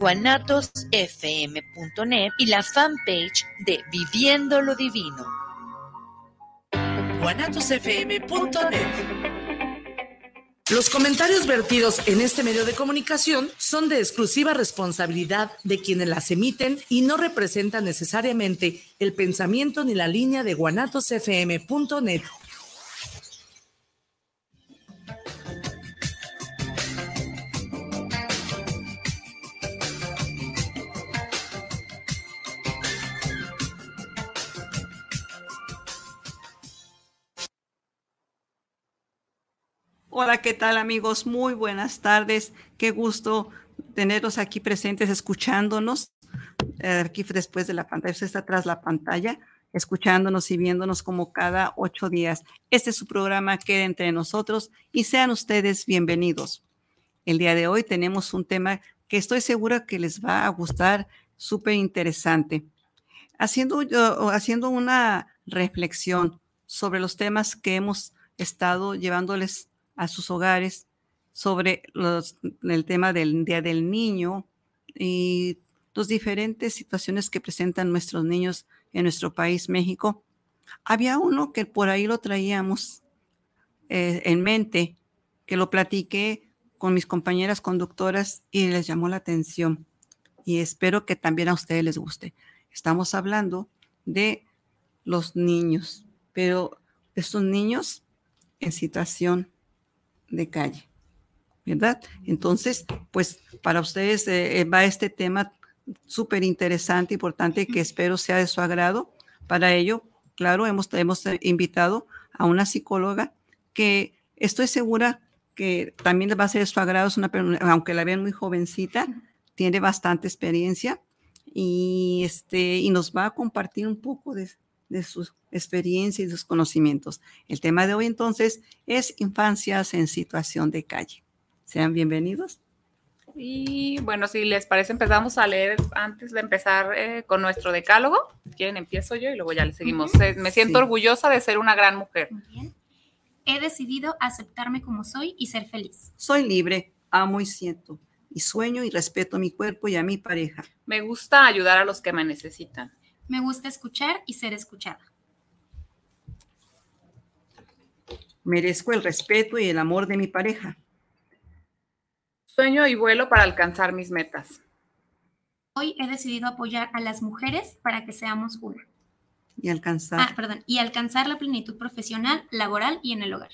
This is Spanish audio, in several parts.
guanatosfm.net y la fanpage de Viviendo lo Divino. guanatosfm.net los comentarios vertidos en este medio de comunicación son de exclusiva responsabilidad de quienes las emiten y no representan necesariamente el pensamiento ni la línea de guanatosfm.net Hola, ¿qué tal amigos? Muy buenas tardes. Qué gusto tenerlos aquí presentes, escuchándonos. Eh, aquí después de la pantalla, usted está atrás la pantalla, escuchándonos y viéndonos como cada ocho días. Este es su programa Queda entre nosotros y sean ustedes bienvenidos. El día de hoy tenemos un tema que estoy segura que les va a gustar, súper interesante. Haciendo, haciendo una reflexión sobre los temas que hemos estado llevándoles a sus hogares sobre el tema del Día del Niño y las diferentes situaciones que presentan nuestros niños en nuestro país, México. Había uno que por ahí lo traíamos eh, en mente, que lo platiqué con mis compañeras conductoras y les llamó la atención. Y espero que también a ustedes les guste. Estamos hablando de los niños, pero estos niños en situación de calle, ¿verdad? Entonces, pues para ustedes eh, eh, va este tema súper interesante, importante, que espero sea de su agrado. Para ello, claro, hemos, hemos invitado a una psicóloga que estoy segura que también va a ser de su agrado, es una, aunque la vean muy jovencita, tiene bastante experiencia y, este, y nos va a compartir un poco de, de sus experiencias y sus conocimientos. El tema de hoy entonces es infancias en situación de calle. Sean bienvenidos. Y bueno, si les parece, empezamos a leer antes de empezar eh, con nuestro decálogo. quieren, empiezo yo y luego ya le seguimos. Me siento orgullosa de ser una gran mujer. bien. He decidido aceptarme como soy y ser feliz. Soy libre, amo y siento. Y sueño y respeto a mi cuerpo y a mi pareja. Me gusta ayudar a los que me necesitan. Me gusta escuchar y ser escuchada. Merezco el respeto y el amor de mi pareja. Sueño y vuelo para alcanzar mis metas. Hoy he decidido apoyar a las mujeres para que seamos una. Y alcanzar. Ah, perdón. Y alcanzar la plenitud profesional, laboral y en el hogar.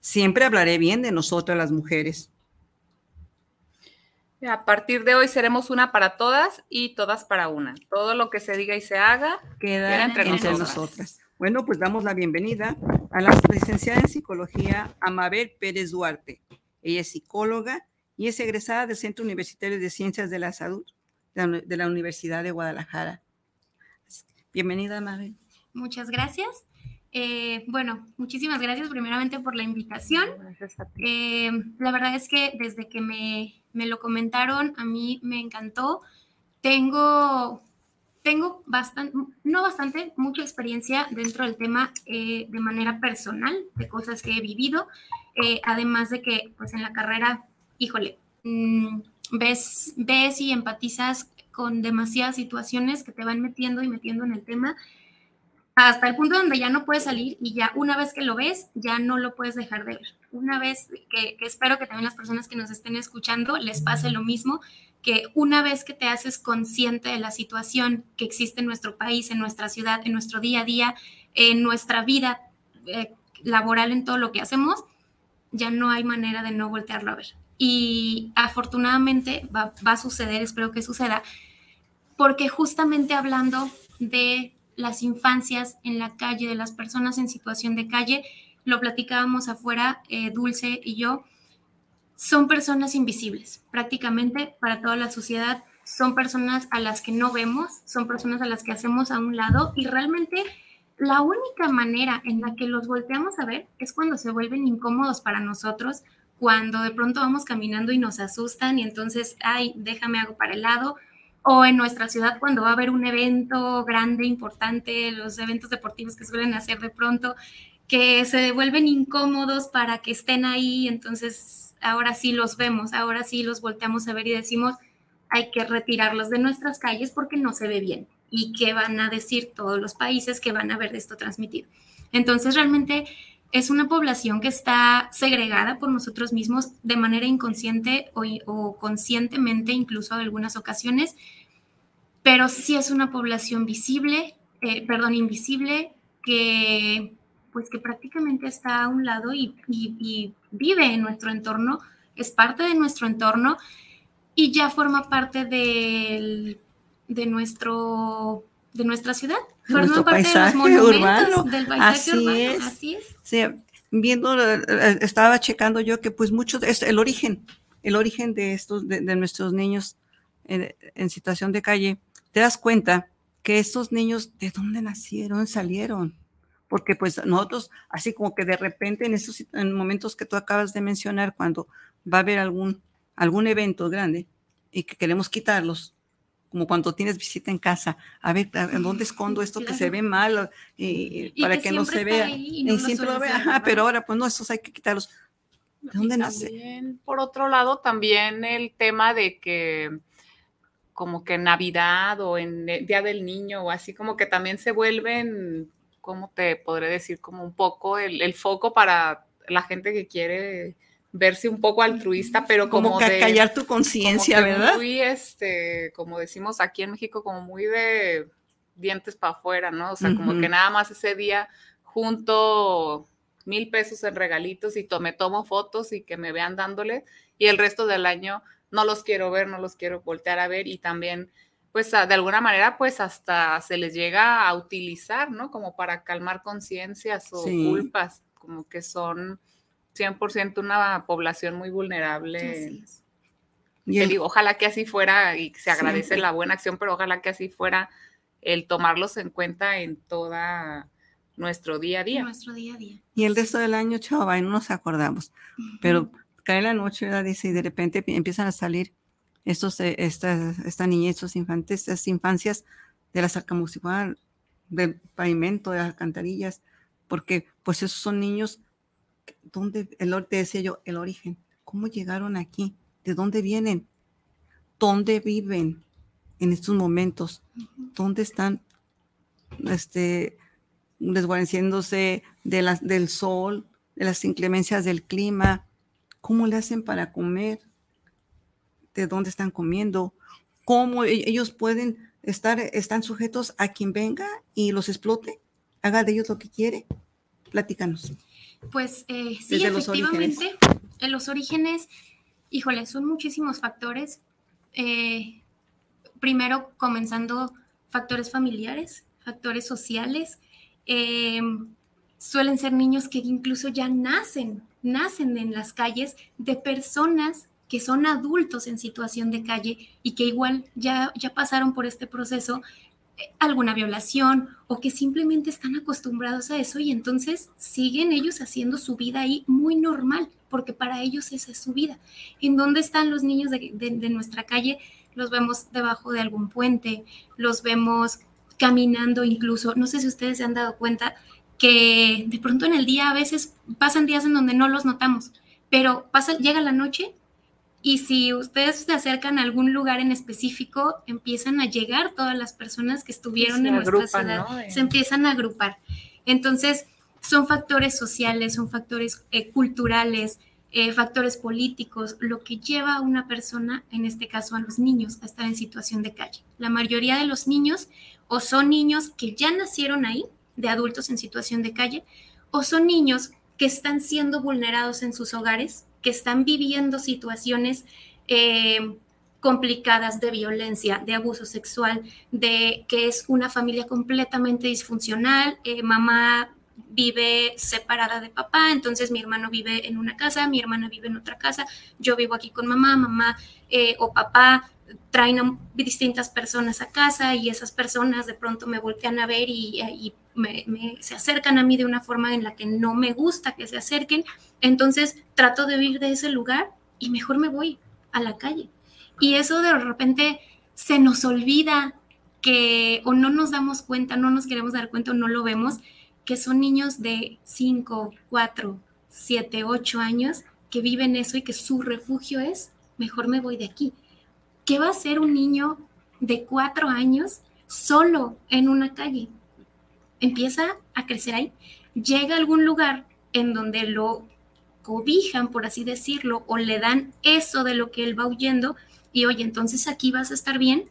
Siempre hablaré bien de nosotras las mujeres. A partir de hoy seremos una para todas y todas para una. Todo lo que se diga y se haga queda, entre, nosotras. Bueno, pues damos la bienvenida a la licenciada en psicología Amabel Pérez Duarte. Ella es psicóloga y es egresada del Centro Universitario de Ciencias de la Salud de la Universidad de Guadalajara. Bienvenida, Amabel. Muchas gracias. Eh, bueno, muchísimas gracias primeramente por la invitación. Eh, la verdad es que desde que me, me, lo comentaron, a mí me encantó. Tengo, tengo bastante, no bastante, mucha experiencia dentro del tema eh, de manera personal, de cosas que he vivido, además de que pues en la carrera, híjole, mm, ves, ves y empatizas con demasiadas situaciones que te van metiendo y metiendo en el tema hasta el punto donde ya no puedes salir y ya una vez que lo ves, ya no lo puedes dejar de ver. Una vez que, espero que también las personas que nos estén escuchando les pase lo mismo, que una vez que te haces consciente de la situación que existe en nuestro país, en nuestra ciudad, en nuestro día a día, en nuestra vida eh, laboral, en todo lo que hacemos, ya no hay manera de no voltearlo a ver. Y afortunadamente va a suceder, espero que suceda, porque justamente hablando de las infancias en la calle, de las personas en situación de calle, lo platicábamos afuera, eh, Dulce y yo, son personas invisibles prácticamente para toda la sociedad, son personas a las que no vemos, son personas a las que hacemos a un lado y realmente la única manera en la que los volteamos a ver es cuando se vuelven incómodos para nosotros, cuando de pronto vamos caminando y nos asustan y entonces, ay, déjame algo para el lado, o en nuestra ciudad cuando va a haber un evento grande, importante, los eventos deportivos que suelen hacer de pronto, que se vuelven incómodos para que estén ahí, entonces ahora sí los vemos, ahora sí los volteamos a ver y decimos, hay que retirarlos de nuestras calles porque no se ve bien. ¿Y qué van a decir todos los países que van a ver esto transmitido? Entonces, realmente es una población que está segregada por nosotros mismos de manera inconsciente o, conscientemente, incluso en algunas ocasiones, pero sí es una población visible, eh, perdón, invisible, que pues que prácticamente está a un lado y, vive en nuestro entorno, es parte de nuestro entorno y ya forma parte de nuestro de nuestra ciudad, nuestro paisaje urbano. Del paisaje así Es. Así es. Sí, viendo, eh, eh, estaba checando yo que pues mucho, es el origen, el origen de estos, de, nuestros niños en, en, situación de calle, te das cuenta que estos niños, ¿de dónde nacieron, salieron? porque pues nosotros, así como que de repente en esos en momentos que tú acabas de mencionar, cuando va a haber algún, algún evento grande y que queremos quitarlos, como cuando tienes visita en casa, a ver, ¿en dónde escondo esto que se ve mal y, para que, no se vea? Y, siempre lo vea, pero ahora pues no, esos hay que quitarlos. ¿De dónde nace? Por otro lado, también el tema de que como que Navidad o en Día del Niño o así como que también se vuelven ¿cómo te podré decir? Como un poco el, foco para la gente que quiere verse un poco altruista, pero como, como de, callar tu conciencia, ¿verdad? Muy, este, como decimos aquí en México, como muy de dientes para afuera, ¿no? O sea, como que nada más ese día junto mil pesos en regalitos y me tomo fotos y que me vean dándole y el resto del año no los quiero ver, no los quiero voltear a ver y también pues de alguna manera pues hasta se les llega a utilizar, ¿no? Como para calmar conciencias o culpas, como que son 100% una población muy vulnerable. Y digo, ojalá que así fuera y se agradece la buena acción, pero ojalá que así fuera el tomarlos en cuenta en toda nuestro día a día. Nuestro día a día. Y el resto del año, chaval, no nos acordamos. Pero cae la noche, ¿verdad? Dice, y de repente empiezan a salir estos, eh, esta, esta niñez, estos infantes, estas infancias de la sarcamucipal, del pavimento, de las alcantarillas, porque pues esos son niños, donde, el, te decía yo, el origen, ¿cómo llegaron aquí? ¿De dónde vienen? ¿Dónde viven en estos momentos? ¿Dónde están este, desguareciéndose de las, del sol, de las inclemencias del clima? ¿Cómo le hacen para comer? de dónde están comiendo, cómo e-, ellos pueden estar, están sujetos a quien venga y los explote, haga de ellos lo que quiere. Platícanos. Pues eh, sí, efectivamente, en los orígenes, híjole, son muchísimos factores. Eh, primero, comenzando factores familiares, factores sociales. Em, suelen ser niños que incluso ya nacen, nacen en las calles de personas que son adultos en situación de calle y que igual ya, ya pasaron por este proceso alguna violación o que simplemente están acostumbrados a eso y entonces siguen ellos haciendo su vida ahí muy normal, porque para ellos esa es su vida. ¿En dónde están los niños de, nuestra calle? Los vemos debajo de algún puente, los vemos caminando incluso, no sé si ustedes se han dado cuenta que de pronto en el día a veces pasan días en donde no los notamos, pero pasa, llega la noche y si ustedes se acercan a algún lugar en específico, empiezan a llegar todas las personas que estuvieron en nuestra ciudad, se empiezan a agrupar. Entonces, son factores sociales, son factores eh, culturales, eh, factores políticos, lo que lleva a una persona, en este caso a los niños, a estar en situación de calle. La mayoría de los niños o son niños que ya nacieron ahí, de adultos en situación de calle, o son niños que están siendo vulnerados en sus hogares que están viviendo situaciones eh, complicadas de violencia, de abuso sexual, de que es una familia completamente disfuncional, eh, mamá vive separada de papá, entonces mi hermano vive en una casa, mi hermana vive en otra casa, yo vivo aquí con mamá, mamá eh, o papá traen a distintas personas a casa y esas personas de pronto me voltean a ver y, se acercan a mí de una forma en la que no me gusta que se acerquen entonces trato de huir de ese lugar y mejor me voy a la calle. Y eso de repente se nos olvida que o no nos damos cuenta, no nos queremos dar cuenta o no lo vemos, que son niños de 5, 4, 7, 8 años que viven eso y que su refugio es, mejor me voy de aquí. ¿qué va a hacer un niño de cuatro años solo en una calle? Empieza a crecer ahí, llega a algún lugar en donde lo cobijan, por así decirlo, o le dan eso de lo que él va huyendo y oye, entonces aquí vas a estar bien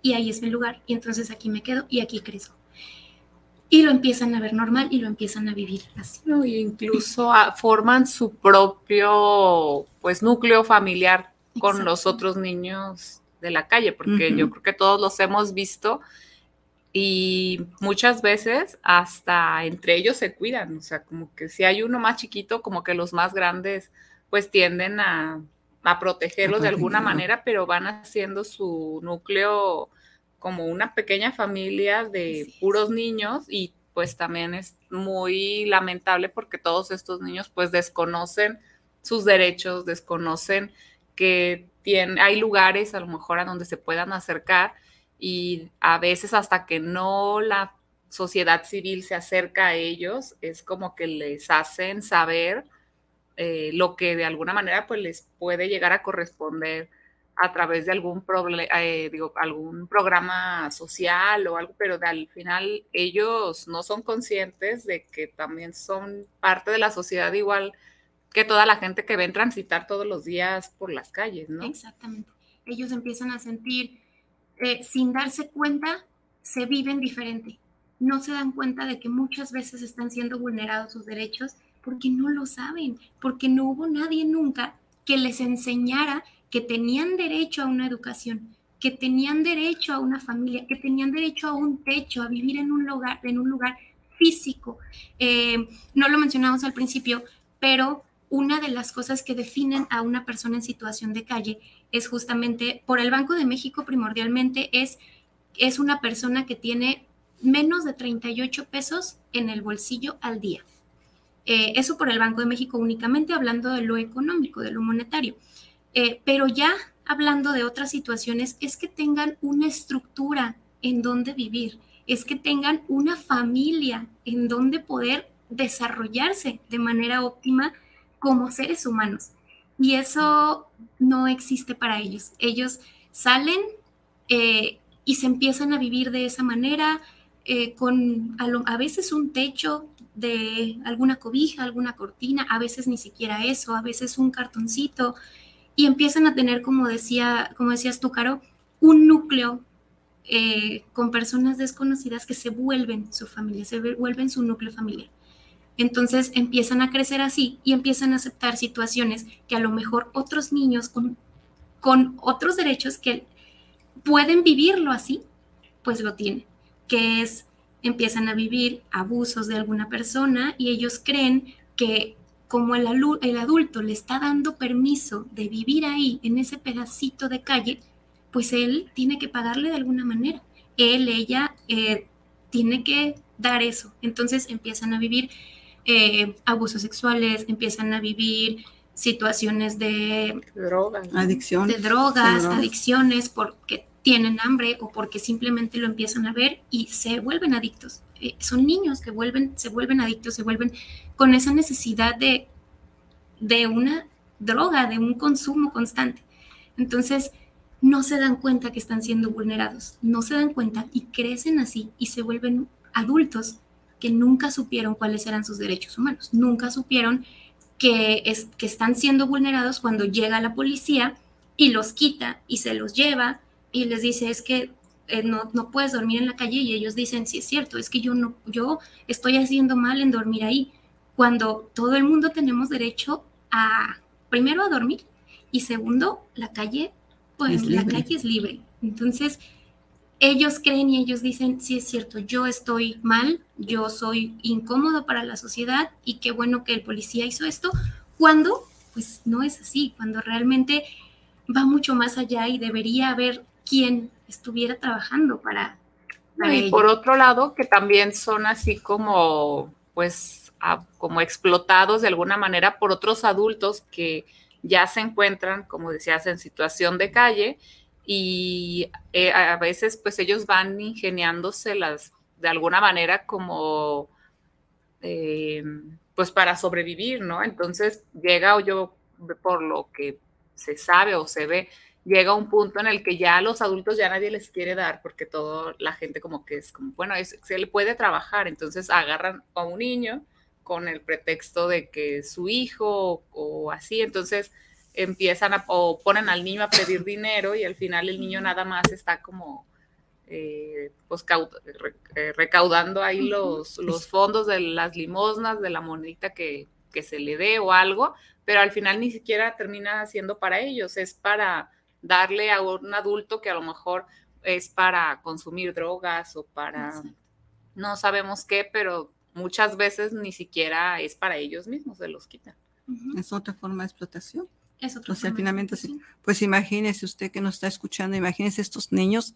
y ahí es mi lugar y entonces aquí me quedo y aquí crezco. Y lo empiezan a ver normal y lo empiezan a vivir así. No, incluso forman su propio pues núcleo familiar con los otros niños de la calle, porque yo creo que todos los hemos visto y muchas veces hasta entre ellos se cuidan, o sea, como que si hay uno más chiquito, como que los más grandes pues tienden a, protegerlos de alguna manera, pero van haciendo su núcleo como una pequeña familia de puros niños y pues también es muy lamentable porque todos estos niños pues desconocen sus derechos, desconocen que hay lugares a lo mejor a donde se puedan acercar y a veces hasta que no la sociedad civil se acerca a ellos, es como que les hacen saber eh, lo que de alguna manera pues les puede llegar a corresponder a través de algún, eh, digo, algún programa social o algo, pero al final ellos no son conscientes de que también son parte de la sociedad igual que toda la gente que ven transitar todos los días por las calles, ¿no? Exactamente. Ellos empiezan a sentir eh, sin darse cuenta, se viven diferente. No se dan cuenta de que muchas veces están siendo vulnerados sus derechos porque no lo saben, porque no hubo nadie nunca que les enseñara que tenían derecho a una educación, que tenían derecho a una familia, que tenían derecho a un techo, a vivir en un lugar, en un lugar físico. Eh, no lo mencionamos al principio, pero una de las cosas que definen a una persona en situación de calle es justamente por el Banco de México primordialmente es, es una persona que tiene menos de 38 pesos en el bolsillo al día. Eh, eso por el Banco de México únicamente hablando de lo económico, de lo monetario. Eh, pero ya hablando de otras situaciones, es que tengan una estructura en donde vivir, es que tengan una familia en donde poder desarrollarse de manera óptima como seres humanos. Y eso no existe para ellos. Ellos salen eh, y se empiezan a vivir de esa manera, eh, con a, veces un techo de alguna cobija, alguna cortina, a veces ni siquiera eso, a veces un cartoncito, y empiezan a tener, como, decía, como decías tú, un núcleo eh, con personas desconocidas que se vuelven su familia, se vuelven su núcleo familiar. Entonces empiezan a crecer así y empiezan a aceptar situaciones que a lo mejor otros niños con, con otros derechos que pueden vivirlo así, pues lo tienen, que es empiezan a vivir abusos de alguna persona y ellos creen que como el, el, adulto le está dando permiso de vivir ahí, en ese pedacito de calle, pues él tiene que pagarle de alguna manera. Él, ella, eh, tiene que dar eso. Entonces empiezan a vivir eh, abusos sexuales, empiezan a vivir situaciones de drogas, adicción, de drogas, adicciones, porque tienen hambre o porque simplemente lo empiezan a ver y se vuelven adictos. Eh, son niños que vuelven, se vuelven adictos, se vuelven con esa necesidad de, de una droga, de un consumo constante. Entonces, no se dan cuenta que están siendo vulnerados, no se dan cuenta y crecen así y se vuelven adultos que nunca supieron cuáles eran sus derechos humanos, nunca supieron que, es, que están siendo vulnerados cuando llega la policía y los quita y se los lleva y les dice es que eh, no, no, puedes dormir en la calle y ellos dicen sí es cierto, es que yo no, yo estoy haciendo mal en dormir ahí, cuando todo el mundo tenemos derecho a, primero a dormir y segundo, la calle, pues la calle es libre. Entonces, ellos creen y ellos dicen, sí es cierto, yo estoy mal, yo soy incómodo para la sociedad y qué bueno que el policía hizo esto, cuando pues no es así, cuando realmente va mucho más allá y debería haber quien estuviera trabajando para... y por otro lado, que también son así como, pues, como explotados de alguna manera por otros adultos que ya se encuentran, como decías, en situación de calle y eh, a veces pues ellos van ingeniándoselas de alguna manera como eh, pues para sobrevivir, ¿no? Entonces llega o yo por lo que se sabe o se ve, llega un punto en el que ya a los adultos ya nadie les quiere dar porque toda la gente como que es como, bueno, se le puede trabajar, entonces agarran a un niño con el pretexto de que es su hijo o, así, entonces empiezan a, o ponen al niño a pedir dinero y al final el niño nada más está como eh, pues eh, recaudando ahí los, los fondos de las limosnas, de la monedita que, que se le dé o algo, pero al final ni siquiera termina siendo para ellos, es para darle a un adulto que a lo mejor es para consumir drogas o para no sabemos qué, pero muchas veces ni siquiera es para ellos mismos, se los quitan. Es otra forma de explotación. Es otra o sea, finalmente, sí. pues imagínese usted que nos está escuchando, imagínese estos niños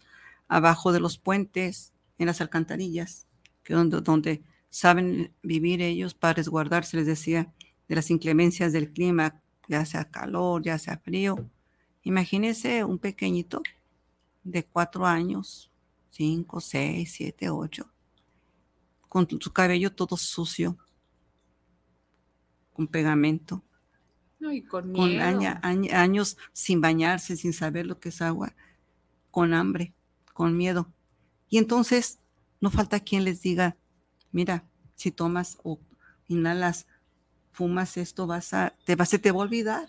abajo de los puentes, en las alcantarillas, que donde, donde saben vivir ellos para resguardarse, les decía, de las inclemencias del clima, ya sea calor, ya sea frío, Imagínese un pequeñito de cuatro años, cinco, seis, siete, ocho, con su cabello todo sucio, con pegamento, con, años sin bañarse, sin saber lo que es agua, con hambre, con miedo. Y entonces no falta quien les diga, mira, si tomas o inhalas, fumas esto, vas a, te, vas, te va a olvidar,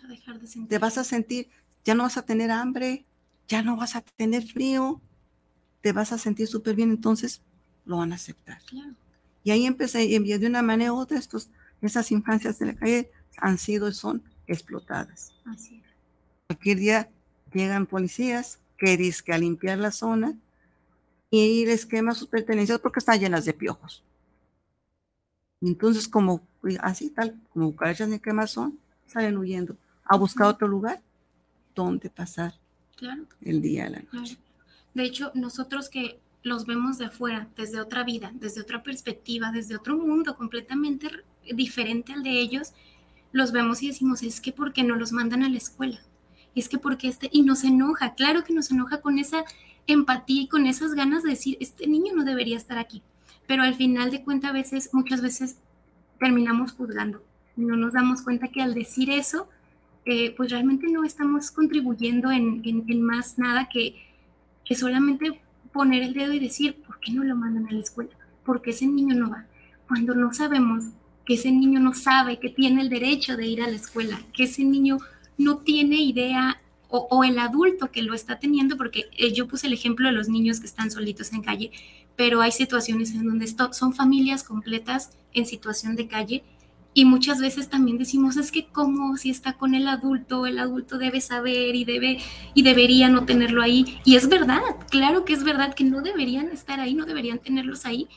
te vas a sentir, ya no vas a tener hambre, ya no vas a tener frío, te vas a sentir súper bien, entonces lo van a aceptar. Y ahí empecé, y de una manera u otra, estos, esas infancias de la calle han sido y son explotadas. Así Cualquier día llegan policías que dicen a limpiar la zona y les quema sus pertenencias porque están llenas de piojos. Entonces, como así tal, como cucarachas de quemazón, salen huyendo a buscar otro lugar dónde pasar el día, la noche. De hecho, nosotros que los vemos de afuera, desde otra vida, desde otra perspectiva, desde otro mundo completamente diferente al de ellos, los vemos y decimos, es que ¿por qué no los mandan a la escuela? Es que porque este, y nos enoja, claro que nos enoja con esa empatía y con esas ganas de decir, este niño no debería estar aquí. Pero al final de cuentas, a veces, muchas veces terminamos juzgando. No nos damos cuenta que al decir eso, eh, pues realmente no estamos contribuyendo en, más nada que, solamente poner el dedo y decir, ¿por qué no lo mandan a la escuela? ¿Por qué ese niño no va? Cuando no sabemos que ese niño no sabe que tiene el derecho de ir a la escuela, que ese niño no tiene idea o, el adulto que lo está teniendo, porque eh, yo puse el ejemplo de los niños que están solitos en calle, pero hay situaciones en donde son familias completas en situación de calle y muchas veces también decimos, es que como si está con el adulto, el adulto debe saber y debe y debería no tenerlo ahí. Y es verdad, claro que es verdad que no deberían estar ahí, no deberían tenerlos ahí.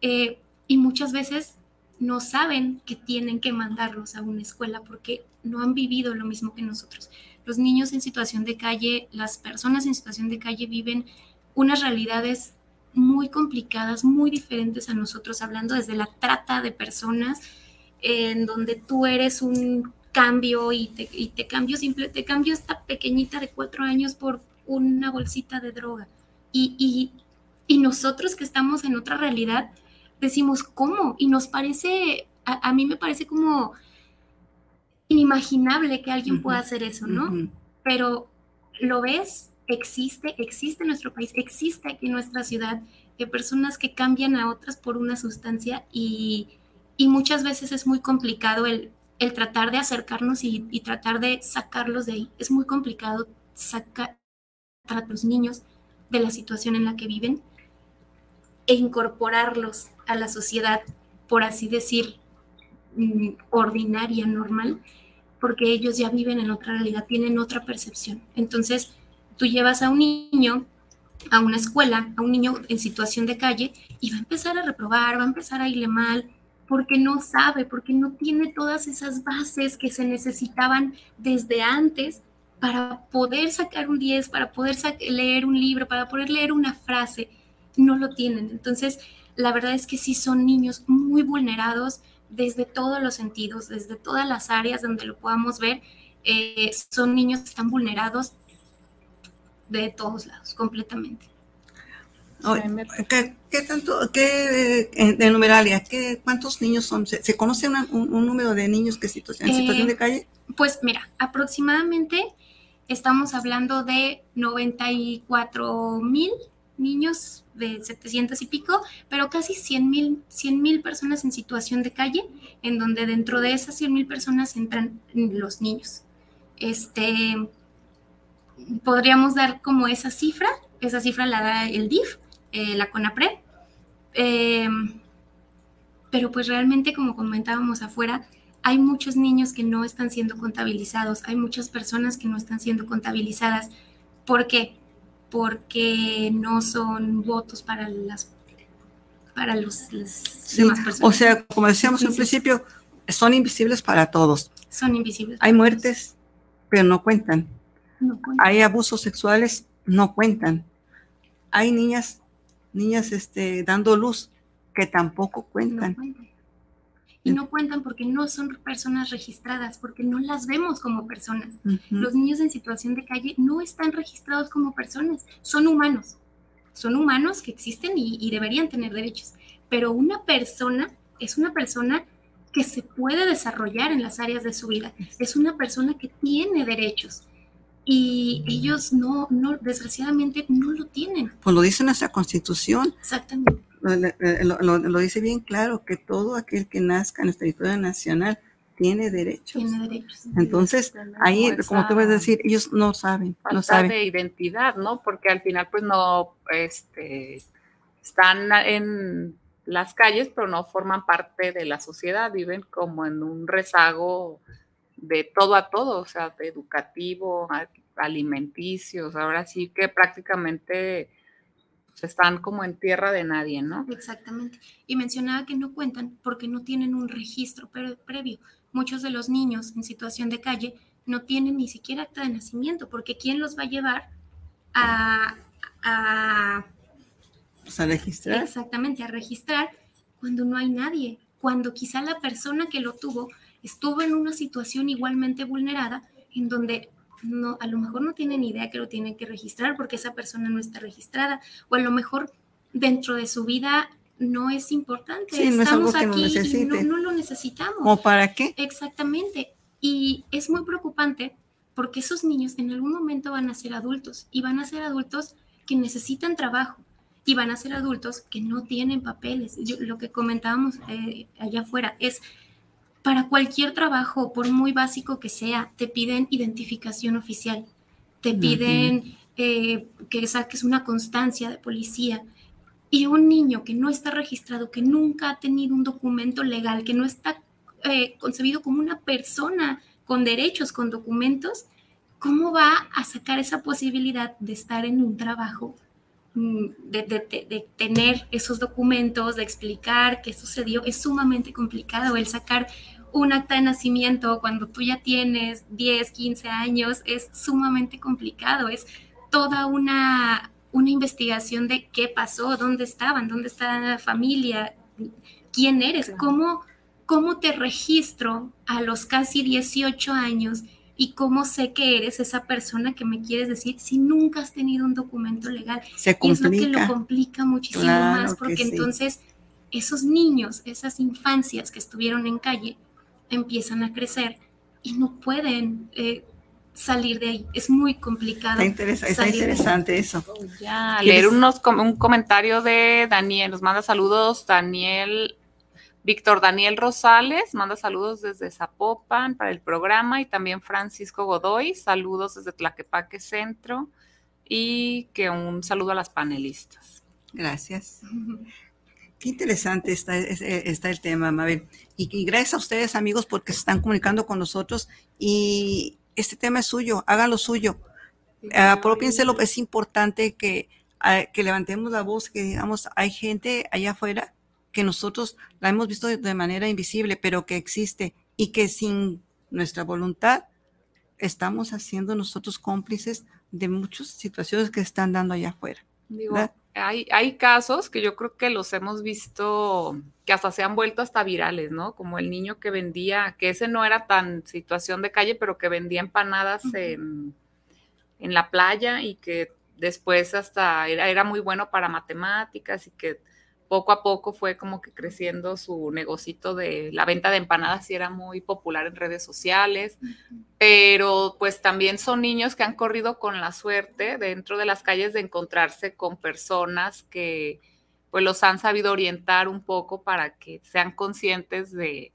Eh, y muchas veces no saben que tienen que mandarlos a una escuela porque no han vivido lo mismo que nosotros. Los niños en situación de calle, las personas en situación de calle viven unas realidades muy complicadas, muy diferentes a nosotros, hablando desde la trata de personas, en donde tú eres un cambio y te, y te cambio simple, te cambio esta pequeñita de cuatro años por una bolsita de droga. Y, y, y nosotros que estamos en otra realidad, decimos, ¿cómo? Y nos parece, a, mí me parece como inimaginable que alguien pueda hacer eso, ¿no? Pero lo ves, existe, existe en nuestro país, existe aquí en nuestra ciudad, de personas que cambian a otras por una sustancia y, y muchas veces es muy complicado el, el tratar de acercarnos y, tratar de sacarlos de ahí. Es muy complicado sacar a los niños de la situación en la que viven e incorporarlos a la sociedad, por así decir, mm, ordinaria, normal, porque ellos ya viven en otra realidad, tienen otra percepción. Entonces, tú llevas a un niño a una escuela, a un niño en situación de calle, y va a empezar a reprobar, va a empezar a irle mal, porque no sabe, porque no tiene todas esas bases que se necesitaban desde antes para poder sacar un 10, para poder leer un libro, para poder leer una frase, no lo tienen. Entonces, la verdad es que sí son niños muy vulnerados desde todos los sentidos, desde todas las áreas donde lo podamos ver. Eh, son niños que están vulnerados de todos lados, completamente. ¿Qué, tanto, qué, de numeralia, qué, cuántos niños son? ¿Se, conoce un, número de niños que en situación de eh, calle? Pues mira, aproximadamente estamos hablando de 94 mil niños de 700 y pico, pero casi 100 mil personas en situación de calle, en donde dentro de esas 100 mil personas entran los niños. Este, podríamos dar como esa cifra, esa cifra la da el DIF, eh, la CONAPRED, em, pero pues realmente como comentábamos afuera, hay muchos niños que no están siendo contabilizados, hay muchas personas que no están siendo contabilizadas. ¿Por qué? Porque no son votos para las para los, las demás personas. O sea, como decíamos en principio, son invisibles para todos. Son invisibles. Hay muertes, pero no cuentan. Hay abusos sexuales, no cuentan. Hay niñas, niñas este, dando luz que tampoco cuentan. Y no cuentan porque no son personas registradas, porque no las vemos como personas. Los niños en situación de calle no están registrados como personas, son humanos. Son humanos que existen y deberían tener derechos. Pero una persona es una persona que se puede desarrollar en las áreas de su vida. Es una persona que tiene derechos y ellos no, no, desgraciadamente no lo tienen. Pues lo dice nuestra constitución. Exactamente. Lo, dice bien claro, que todo aquel que nazca en el territorio nacional tiene derechos. Tiene derechos. Entonces, ahí, como te voy a decir, ellos no saben, no saben. de identidad, ¿no? Porque al final, pues no, este, están en las calles, pero no forman parte de la sociedad, viven como en un rezago de todo a todo, o sea, de educativo, alimenticios, ahora sí que prácticamente pues, están como en tierra de nadie, ¿no? Exactamente. Y mencionaba que no cuentan porque no tienen un registro previo. Muchos de los niños en situación de calle no tienen ni siquiera acta de nacimiento, porque ¿quién los va a llevar a, a, pues, a registrar? Exactamente, a registrar cuando no hay nadie, cuando quizá la persona que lo tuvo estuvo en una situación igualmente vulnerada en donde no, a lo mejor no tiene ni idea que lo tiene que registrar porque esa persona no está registrada o a lo mejor dentro de su vida no es importante. Estamos aquí y no, no, lo necesitamos. ¿O para qué? Exactamente. Y es muy preocupante porque esos niños en algún momento van a ser adultos y van a ser adultos que necesitan trabajo y van a ser adultos que no tienen papeles. lo que comentábamos eh, allá afuera es para cualquier trabajo, por muy básico que sea, te piden identificación oficial, te piden eh, que saques una constancia de policía. Y un niño que no está registrado, que nunca ha tenido un documento legal, que no está eh, concebido como una persona con derechos, con documentos, ¿cómo va a sacar esa posibilidad de estar en un trabajo mm, de, de, tener esos documentos, de explicar qué sucedió, es sumamente complicado el sacar un acta de nacimiento cuando tú ya tienes 10, 15 años es sumamente complicado, es toda una, una investigación de qué pasó, dónde estaban, dónde está la familia, quién eres, cómo, cómo te registro a los casi 18 años y cómo sé que eres esa persona que me quieres decir si nunca has tenido un documento legal. Se complica. es lo que lo complica muchísimo más porque entonces esos niños, esas infancias que estuvieron en calle, empiezan a crecer y no pueden eh, salir de ahí. Es muy complicado. Está, interesante eso. Ya, leer unos, un comentario de Daniel, nos manda saludos Daniel, Víctor Daniel Rosales, manda saludos desde Zapopan para el programa y también Francisco Godoy, saludos desde Tlaquepaque Centro y que un saludo a las panelistas. Gracias. Qué interesante está, está el tema, Mabel. Y, gracias a ustedes, amigos, porque se están comunicando con nosotros. Y este tema es suyo, háganlo suyo. Uh, es importante que, ah, que levantemos la voz, que digamos, hay gente allá afuera que nosotros la hemos visto de manera invisible, pero que existe y que sin nuestra voluntad estamos haciendo nosotros cómplices de muchas situaciones que están dando allá afuera. Digo, hay, casos que yo creo que los hemos visto que hasta se han vuelto hasta virales, ¿no? Como el niño que vendía, que ese no era tan situación de calle, pero que vendía empanadas en, la playa y que después hasta era, era, muy bueno para matemáticas y que poco a poco fue como que creciendo su negocito de la venta de empanadas y era muy popular en redes sociales, pero pues también son niños que han corrido con la suerte dentro de las calles de encontrarse con personas que pues los han sabido orientar un poco para que sean conscientes de,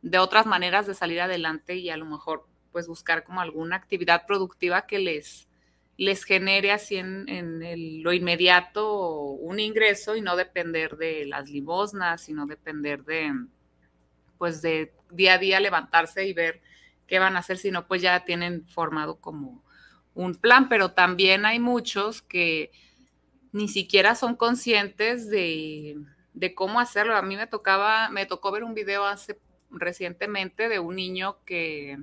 de otras maneras de salir adelante y a lo mejor pues buscar como alguna actividad productiva que les les genere así en, lo inmediato un ingreso y no depender de las limosnas, sino depender de, pues de día a día levantarse y ver qué van a hacer, sino pues ya tienen formado como un plan, pero también hay muchos que ni siquiera son conscientes de, de cómo hacerlo. A mí me tocaba, me tocó ver un video hace recientemente de un niño que,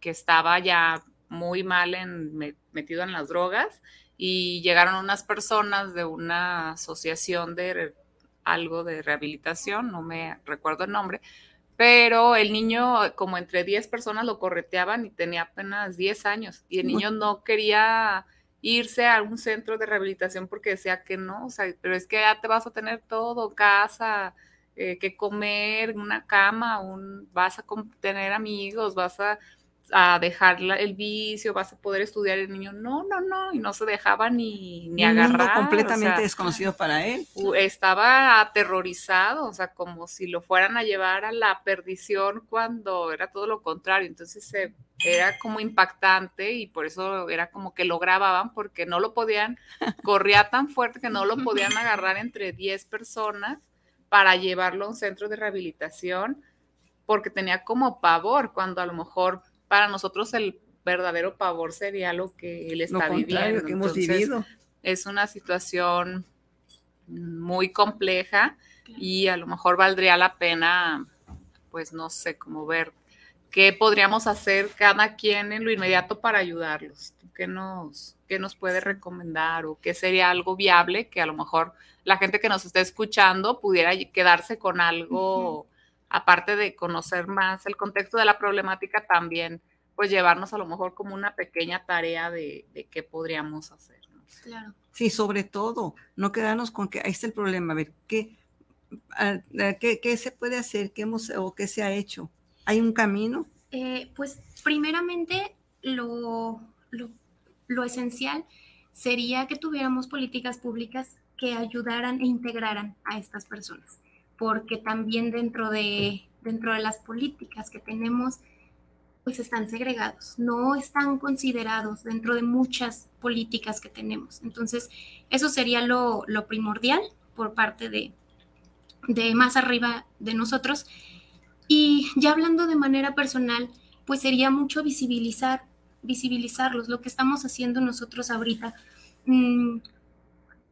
que estaba ya muy mal en, metido en las drogas y llegaron unas personas de una asociación de algo de rehabilitación, no me recuerdo el nombre, pero el niño, como entre 10 personas lo correteaban y tenía apenas 10 años y el niño no quería irse a un centro de rehabilitación porque decía que no, o sea, pero es que ya te vas a tener todo, casa, eh, que comer, una cama, un, vas a tener amigos, vas a a dejar el vicio, vas a poder estudiar el niño. No, no, no, y no se dejaba ni, ni agarrar. completamente desconocido para él. Estaba aterrorizado, o sea, como si lo fueran a llevar a la perdición cuando era todo lo contrario. Entonces era como impactante y por eso era como que lo grababan porque no lo podían, corría tan fuerte que no lo podían agarrar entre 10 personas para llevarlo a un centro de rehabilitación porque tenía como pavor cuando a lo mejor para nosotros el verdadero pavor sería lo que él está viviendo. Que hemos vivido. Es una situación muy compleja y a lo mejor valdría la pena, pues no sé, cómo ver qué podríamos hacer cada quien en lo inmediato para ayudarlos. ¿Qué nos, qué nos puede recomendar o qué sería algo viable que a lo mejor la gente que nos esté escuchando pudiera quedarse con algo? Aparte de conocer más el contexto de la problemática, también pues llevarnos a lo mejor como una pequeña tarea de, qué podríamos hacer. Claro. Sí, sobre todo, no quedarnos con que ahí está el problema, a ver, ¿qué, qué, se puede hacer? ¿Qué hemos, o qué se ha hecho? ¿Hay un camino? Eh, pues primeramente lo, lo, lo esencial sería que tuviéramos políticas públicas que ayudaran e integraran a estas personas porque también dentro de, dentro de las políticas que tenemos, pues están segregados, no están considerados dentro de muchas políticas que tenemos. Entonces, eso sería lo, primordial por parte de, de más arriba de nosotros. Y ya hablando de manera personal, pues sería mucho visibilizar, visibilizarlos, lo que estamos haciendo nosotros ahorita.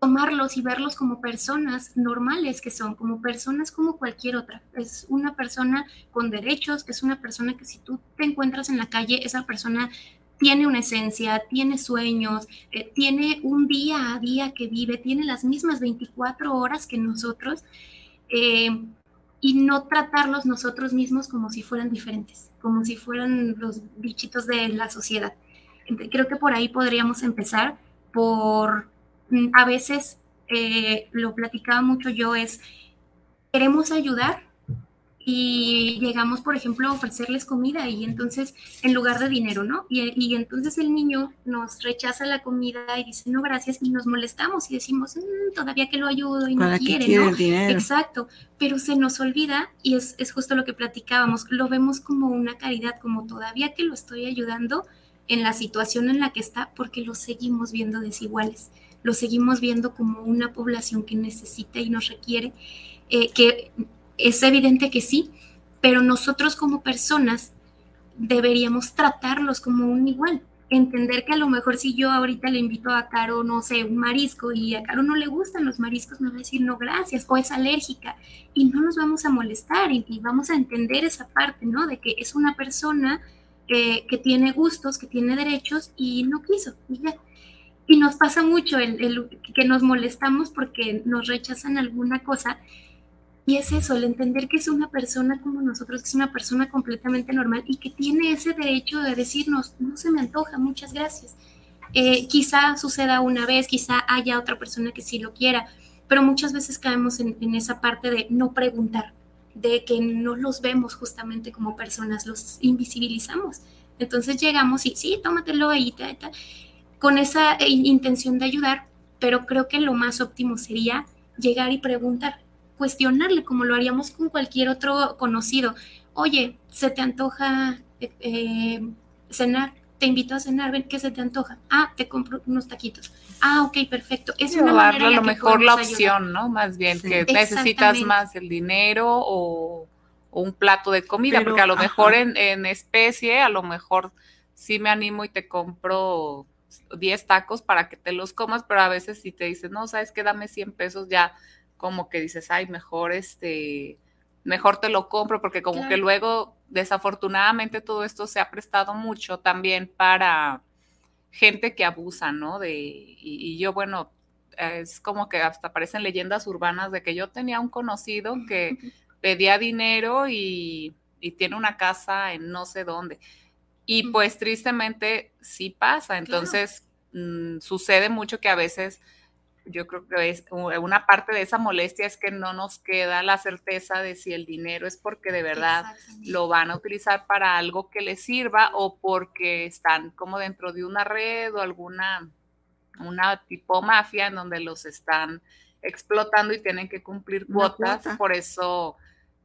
Tomarlos y verlos como personas normales que son, como personas como cualquier otra. Es una persona con derechos, es una persona que si tú te encuentras en la calle, esa persona tiene una esencia, tiene sueños, eh, tiene un día a día que vive, tiene las mismas 24 horas que nosotros, eh, y no tratarlos nosotros mismos como si fueran diferentes, como si fueran los bichitos de la sociedad. Creo que por ahí podríamos empezar por a veces eh, lo platicaba mucho yo, es queremos ayudar y llegamos, por ejemplo, a ofrecerles comida y entonces, en lugar de dinero, ¿no? Y, entonces el niño nos rechaza la comida y dice, no, gracias, y nos molestamos y decimos, mm, todavía que lo ayudo y no quiere, ¿no? Exacto, pero se nos olvida y es, es justo lo que platicábamos, lo vemos como una caridad, como todavía que lo estoy ayudando en la situación en la que está, porque lo seguimos viendo desiguales lo seguimos viendo como una población que necesita y nos requiere, eh, que es evidente que sí, pero nosotros como personas deberíamos tratarlos como un igual. Entender que a lo mejor si yo ahorita le invito a Caro, no sé, un marisco y a Caro no le gustan los mariscos, me va a decir no gracias o es alérgica y no nos vamos a molestar y, vamos a entender esa parte, ¿no? De que es una persona que, que tiene gustos, que tiene derechos y no quiso y ya y nos pasa mucho el, que nos molestamos porque nos rechazan alguna cosa. Y es eso, el entender que es una persona como nosotros, que es una persona completamente normal y que tiene ese derecho de decirnos, no se me antoja, muchas gracias. Eh, quizá suceda una vez, quizá haya otra persona que sí lo quiera, pero muchas veces caemos en, esa parte de no preguntar, de que no los vemos justamente como personas, los invisibilizamos. Entonces llegamos y sí, tómatelo ahí, con esa eh, intención de ayudar, pero creo que lo más óptimo sería llegar y preguntar, cuestionarle como lo haríamos con cualquier otro conocido. Oye, ¿se te antoja eh, eh, cenar? Te invito a cenar, ven qué se te antoja. Ah, te compro unos taquitos. Ah, ok, perfecto. Es una manera a lo mejor la opción, ¿no? Más bien, que necesitas más el dinero o, un plato de comida, porque a lo mejor en, en especie, a lo mejor sí me animo y te compro 10 tacos para que te los comas, pero a veces si te dicen, no, sabes que dame 100 pesos, ya como que dices, ay, mejor este, mejor te lo compro, porque como que luego, desafortunadamente, todo esto se ha prestado mucho también para gente que abusa, ¿no? De, y, yo, bueno, es como que hasta aparecen leyendas urbanas de que yo tenía un conocido que pedía dinero y, y tiene una casa en no sé dónde. Y pues tristemente sí pasa, entonces mm, sucede mucho que a veces yo creo que es una parte de esa molestia es que no nos queda la certeza de si el dinero es porque de verdad lo van a utilizar para algo que les sirva o porque están como dentro de una red o alguna una tipo mafia en donde los están explotando y tienen que cumplir cuotas, por eso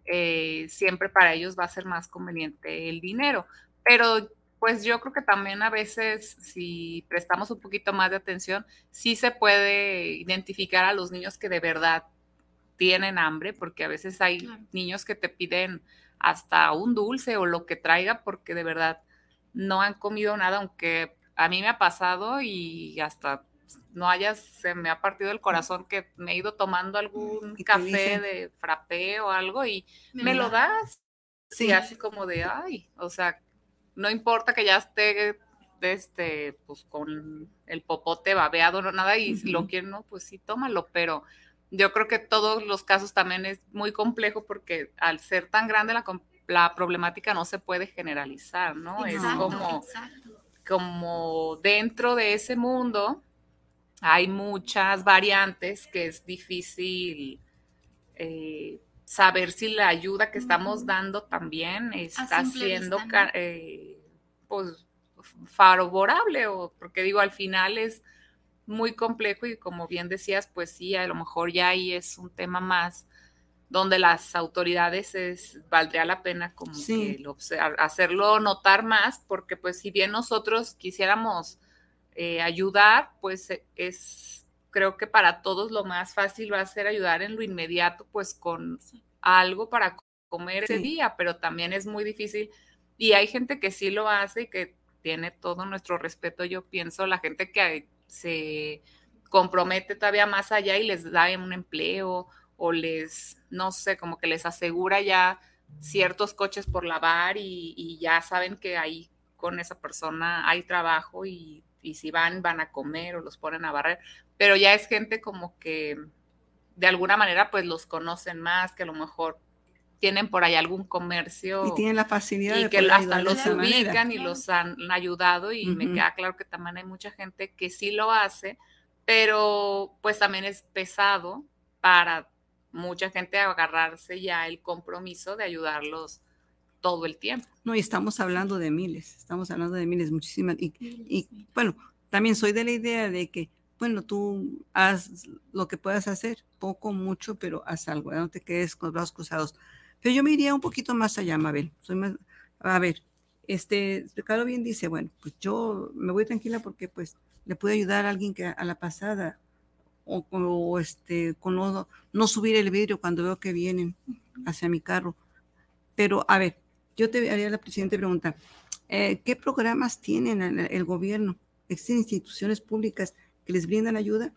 eh, siempre para ellos va a ser más conveniente el dinero. Pero pues yo creo que también a veces, si prestamos un poquito más de atención, sí se puede identificar a los niños que de verdad tienen hambre, porque a veces hay niños que te piden hasta un dulce o lo que traiga porque de verdad no han comido nada, aunque a mí me ha pasado y hasta no hayas, se me ha partido el corazón que me he ido tomando algún café de frappé o algo y me, lo das. Sí, así como de, ay, o sea, no importa que ya esté este, pues con el popote babeado o nada, y si lo quieren, no, pues sí, tómalo, pero yo creo que todos los casos también es muy complejo porque al ser tan grande la, la problemática no se puede generalizar, ¿no? es como, como dentro de ese mundo hay muchas variantes que es difícil eh, saber si la ayuda que estamos dando también está siendo eh, pues, favorable, o porque digo, al final es muy complejo y como bien decías, pues sí, a lo mejor ya ahí es un tema más donde las autoridades es, valdría la pena como que hacerlo notar más, porque pues si bien nosotros quisiéramos eh, ayudar, pues es creo que para todos lo más fácil va a ser ayudar en lo inmediato, pues con algo para comer ese día, pero también es muy difícil. Y hay gente que sí lo hace y que tiene todo nuestro respeto, yo pienso, la gente que se compromete todavía más allá y les da un empleo o les, no sé, como que les asegura ya ciertos coches por lavar y, y ya saben que ahí con esa persona hay trabajo y y si van, van a comer o los ponen a barrer, pero ya es gente como que de alguna manera pues los conocen más, que a lo mejor tienen por ahí algún comercio. Y tienen la facilidad y que hasta los ubican y los han ayudado y me queda claro que también hay mucha gente que sí lo hace, pero pues también es pesado para mucha gente agarrarse ya el compromiso de ayudarlos todo el tiempo. No, y estamos hablando de miles, estamos hablando de miles, muchísimas. Y, bueno, también soy de la idea de que, bueno, tú haz lo que puedas hacer, poco, mucho, pero haz algo, no te quedes con los brazos cruzados. Pero yo me iría un poquito más allá, Mabel. Soy más, a ver, este, Ricardo bien dice, bueno, pues yo me voy tranquila porque pues le puedo ayudar a alguien que a la pasada o, este, con no, no subir el vidrio cuando veo que vienen hacia mi carro. Pero a ver, yo te haría la siguiente pregunta. Eh, ¿Qué programas tienen el, gobierno? ¿Existen instituciones públicas que les brindan ayuda?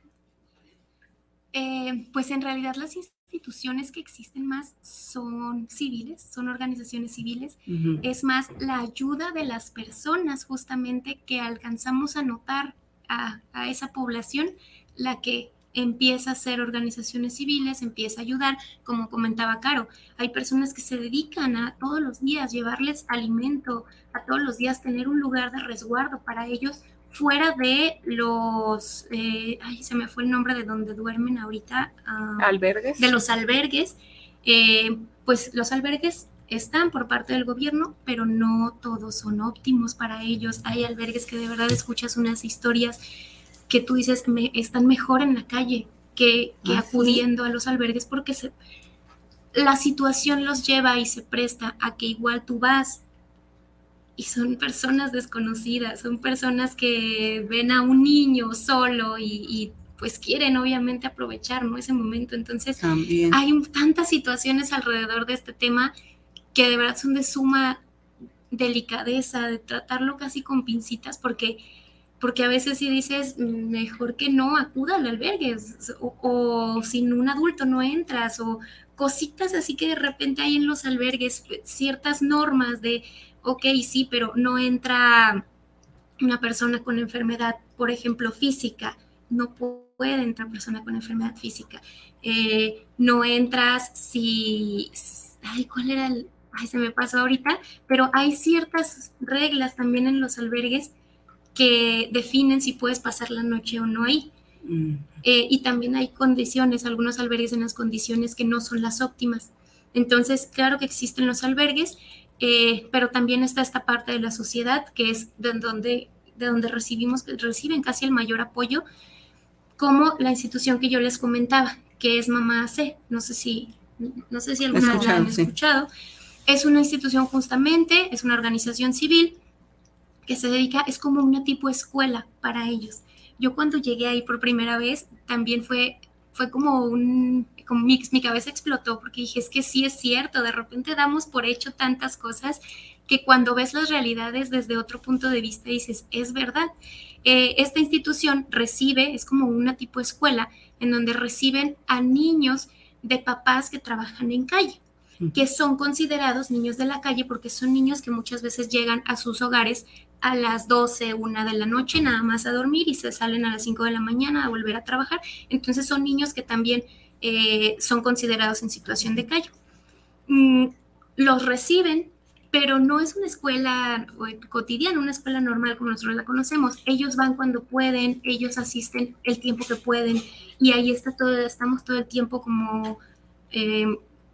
Eh, pues en realidad las instituciones que existen más son civiles, son organizaciones civiles. Es más la ayuda de las personas justamente que alcanzamos a notar a, a esa población la que empieza a hacer organizaciones civiles, empieza a ayudar, como comentaba Caro, hay personas que se dedican a todos los días llevarles alimento, a todos los días tener un lugar de resguardo para ellos, fuera de los, eh, ay, se me fue el nombre de donde duermen ahorita. Ah, albergues. De los albergues. Eh, pues los albergues están por parte del gobierno, pero no todos son óptimos para ellos. Hay albergues que de verdad escuchas unas historias que tú dices me, están mejor en la calle que, que ah, acudiendo a los albergues porque se, la situación los lleva y se presta a que igual tú vas y son personas desconocidas, son personas que ven a un niño solo y, pues quieren obviamente aprovechar ¿no? ese momento. Entonces hay tantas situaciones alrededor de este tema que de verdad son de suma delicadeza, de tratarlo casi con pincitas, porque, porque a veces si dices, mejor que no, acuda al albergue, o, o, sin un adulto no entras, o cositas así que de repente hay en los albergues ciertas normas de ok, sí, pero no entra una persona con enfermedad, por ejemplo, física, no puede entrar persona con enfermedad física. Eh, no entras si, ay, ¿cuál era el? Ay, se me pasó ahorita, pero hay ciertas reglas también en los albergues que definen si puedes pasar la noche o no ahí. Mm. Eh, y también hay condiciones, algunos albergues en las condiciones que no son las óptimas. Entonces, claro que existen los albergues, eh, pero también está esta parte de la sociedad que es de donde, de donde recibimos, reciben casi el mayor apoyo, como la institución que yo les comentaba, que es Mamá C. No sé si, no sé si alguna vez la han escuchado. Es una institución justamente, es una organización civil que se dedica, es como una tipo escuela para ellos. Yo cuando llegué ahí por primera vez, también fue, fue como un, mi, mi cabeza explotó porque dije, es que sí es cierto, de repente damos por hecho tantas cosas que cuando ves las realidades desde otro punto de vista dices, es verdad. Eh, esta institución recibe, es como una tipo escuela, en donde reciben a niños de papás que trabajan en calle, que son considerados niños de la calle porque son niños que muchas veces llegan a sus hogares a las 12, una de la noche, nada más a dormir y se salen a las 5 de la mañana a volver a trabajar. Entonces son niños que también eh, son considerados en situación de callo. Mm, los reciben, pero no es una escuela cotidiana, una escuela normal como nosotros la conocemos. Ellos van cuando pueden, ellos asisten el tiempo que pueden y ahí está todo, estamos todo el tiempo como eh,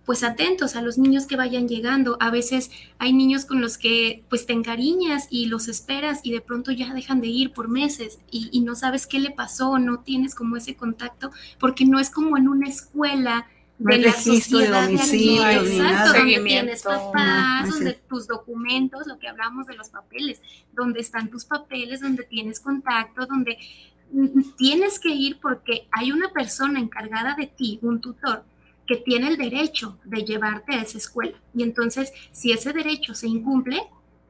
pues atentos a los niños que vayan llegando. A veces hay niños con los que pues te encariñas y los esperas y de pronto ya dejan de ir por meses y, no sabes qué le pasó, no tienes como ese contacto, porque no es como en una escuela de la sociedad de exacto, donde tienes papás, donde tus documentos, lo que hablamos de los papeles, donde están tus papeles, donde tienes contacto, donde tienes que ir porque hay una persona encargada de ti, un tutor, que tiene el derecho de llevarte a esa escuela. Y entonces, si ese derecho se incumple,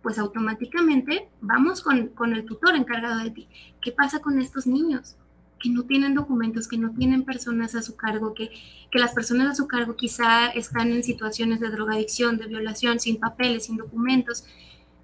pues automáticamente vamos con, el tutor encargado de ti. ¿Qué pasa con estos niños? que no tienen documentos, que no tienen personas a su cargo, que, que las personas a su cargo quizá están en situaciones de drogadicción, de violación, sin papeles, sin documentos.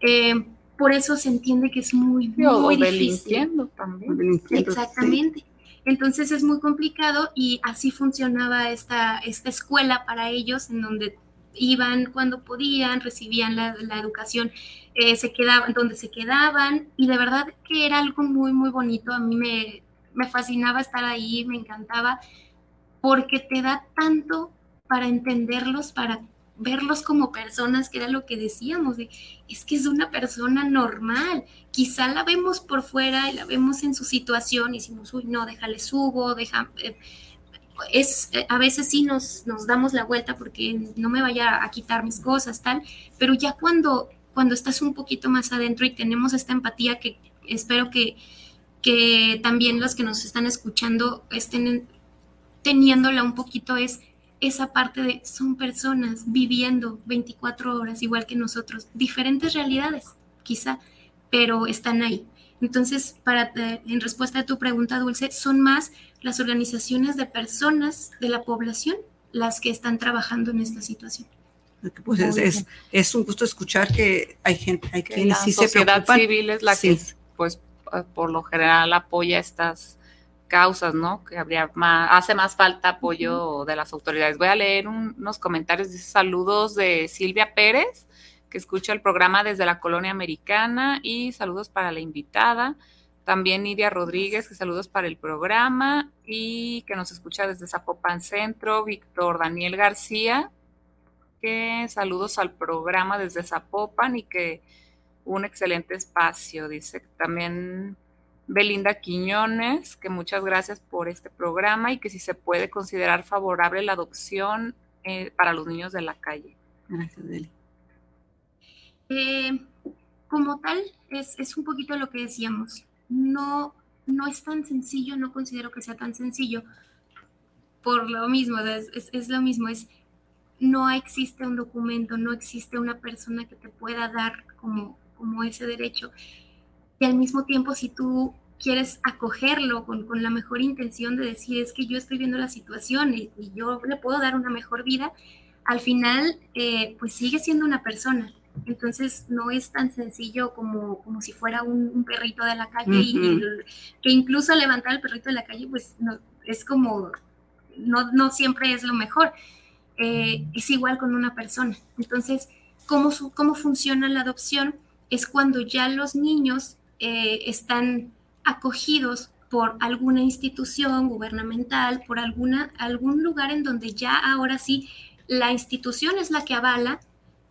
Eh, por eso se entiende que es muy, muy difícil. también. Exactamente. Entonces es muy complicado y así funcionaba esta, esta escuela para ellos, en donde iban cuando podían, recibían la, educación, eh, se quedaban donde se quedaban y de verdad que era algo muy, muy bonito. A mí me, me fascinaba estar ahí, me encantaba, porque te da tanto para entenderlos, para verlos como personas, que era lo que decíamos, de, es que es una persona normal, quizá la vemos por fuera y la vemos en su situación y decimos, uy, no, déjale subo, deja... Eh, es, eh, a veces sí nos, nos damos la vuelta porque no me vaya a quitar mis cosas, tal, pero ya cuando, cuando estás un poquito más adentro y tenemos esta empatía que espero que, que también los que nos están escuchando estén teniéndola un poquito es esa parte de son personas viviendo 24 horas igual que nosotros, diferentes realidades quizá, pero están ahí. Entonces, para eh, en respuesta a tu pregunta, Dulce, son más las organizaciones de personas de la población las que están trabajando en esta situación. Pues es, es, un gusto escuchar que hay gente, hay que la sociedad civil es la que, pues, por lo general apoya estas causas, ¿no? Que habría más, hace más falta apoyo de las autoridades. Voy a leer unos comentarios, dice saludos de Silvia Pérez, que escucha el programa desde la colonia americana, y saludos para la invitada. También Nidia Rodríguez, que saludos para el programa y que nos escucha desde Zapopan Centro. Víctor Daniel García, que saludos al programa desde Zapopan y que un excelente espacio. Dice también Belinda Quiñones, que muchas gracias por este programa y que si se puede considerar favorable la adopción eh, para los niños de la calle. Gracias, Beli. Eh, como tal, es, es un poquito lo que decíamos no, no es tan sencillo, no considero que sea tan sencillo. Por lo mismo, es, es, lo mismo, es no existe un documento, no existe una persona que te pueda dar como, como ese derecho. Y al mismo tiempo, si tú quieres acogerlo con, con la mejor intención de decir, es que yo estoy viendo la situación y, yo le puedo dar una mejor vida, al final, eh, pues sigue siendo una persona entonces no es tan sencillo como, como si fuera un, perrito de la calle y, que incluso levantar el perrito de la calle pues no, es como, no, no siempre es lo mejor. Eh, es igual con una persona. Entonces, ¿cómo, cómo funciona la adopción? Es cuando ya los niños eh, están acogidos por alguna institución gubernamental, por alguna, algún lugar en donde ya ahora sí la institución es la que avala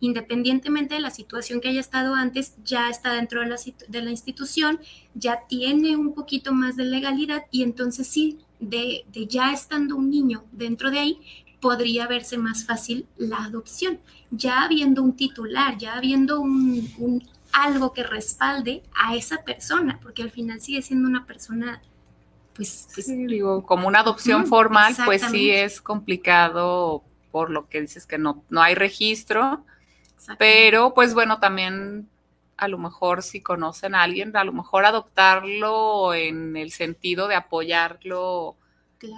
independientemente de la situación que haya estado antes, ya está dentro de la, de la institución, ya tiene un poquito más de legalidad y entonces sí, de, ya estando un niño dentro de ahí, podría verse más fácil la adopción, ya habiendo un titular, ya habiendo un, algo que respalde a esa persona, porque al final sigue siendo una persona, pues, pues digo, como una adopción formal, pues sí es complicado por lo que dices que no, no hay registro, pero pues bueno, también a lo mejor si conocen a alguien, a lo mejor adoptarlo en el sentido de apoyarlo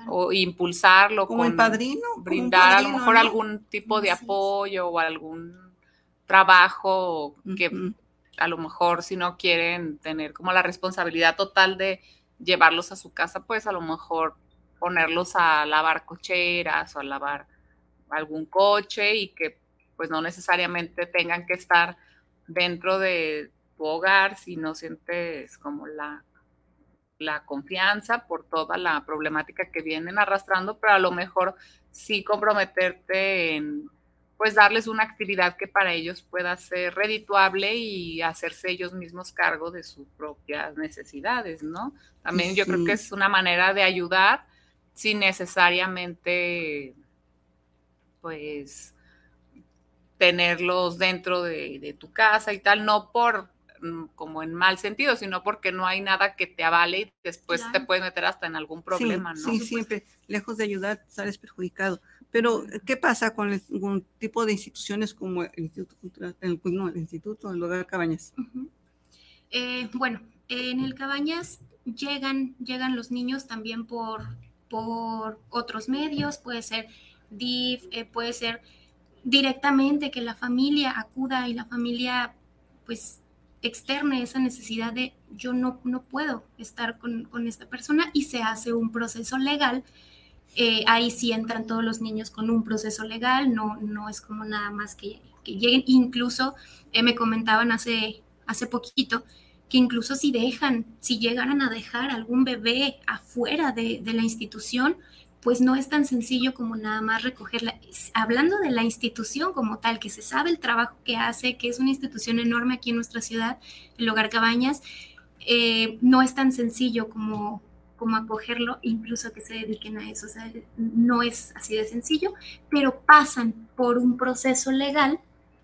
o impulsarlo. Como el padrino. Brindar a lo mejor algún tipo de apoyo o algún trabajo que a lo mejor si no quieren tener como la responsabilidad total de llevarlos a su casa, pues a lo mejor ponerlos a lavar cocheras o a lavar algún coche y que pues no necesariamente tengan que estar dentro de tu hogar si no sientes como la, la confianza por toda la problemática que vienen arrastrando, pero a lo mejor sí comprometerte en pues darles una actividad que para ellos pueda ser redituable y hacerse ellos mismos cargo de sus propias necesidades, ¿no? También yo creo que es una manera de ayudar sin necesariamente pues tenerlos dentro de, tu casa y tal, no por mm, como en mal sentido, sino porque no hay nada que te avale y después te puedes meter hasta en algún problema, ¿no? Sí, siempre, lejos de ayudar, sales perjudicado. Pero, ¿qué pasa con algún tipo de instituciones como el Instituto Cultural, el, el Instituto, el Hogar Cabañas? Eh, bueno, en el Cabañas llegan, llegan los niños también por, por otros medios, puede ser DIF, eh, puede ser directamente, que la familia acuda y la familia pues externe esa necesidad de yo no, no puedo estar con, esta persona y se hace un proceso legal. Eh, ahí sí entran todos los niños con un proceso legal, no, no es como nada más que, lleguen. Incluso eh, me comentaban hace, hace poquito que incluso si dejan, si llegaran a dejar algún bebé afuera de, de la institución, pues no es tan sencillo como nada más recogerla. Hablando de la institución como tal, que se sabe el trabajo que hace, que es una institución enorme aquí en nuestra ciudad, el Hogar Cabañas, eh, no es tan sencillo como, como acogerlo, incluso que se dediquen a eso. O sea, no es así de sencillo, pero pasan por un proceso legal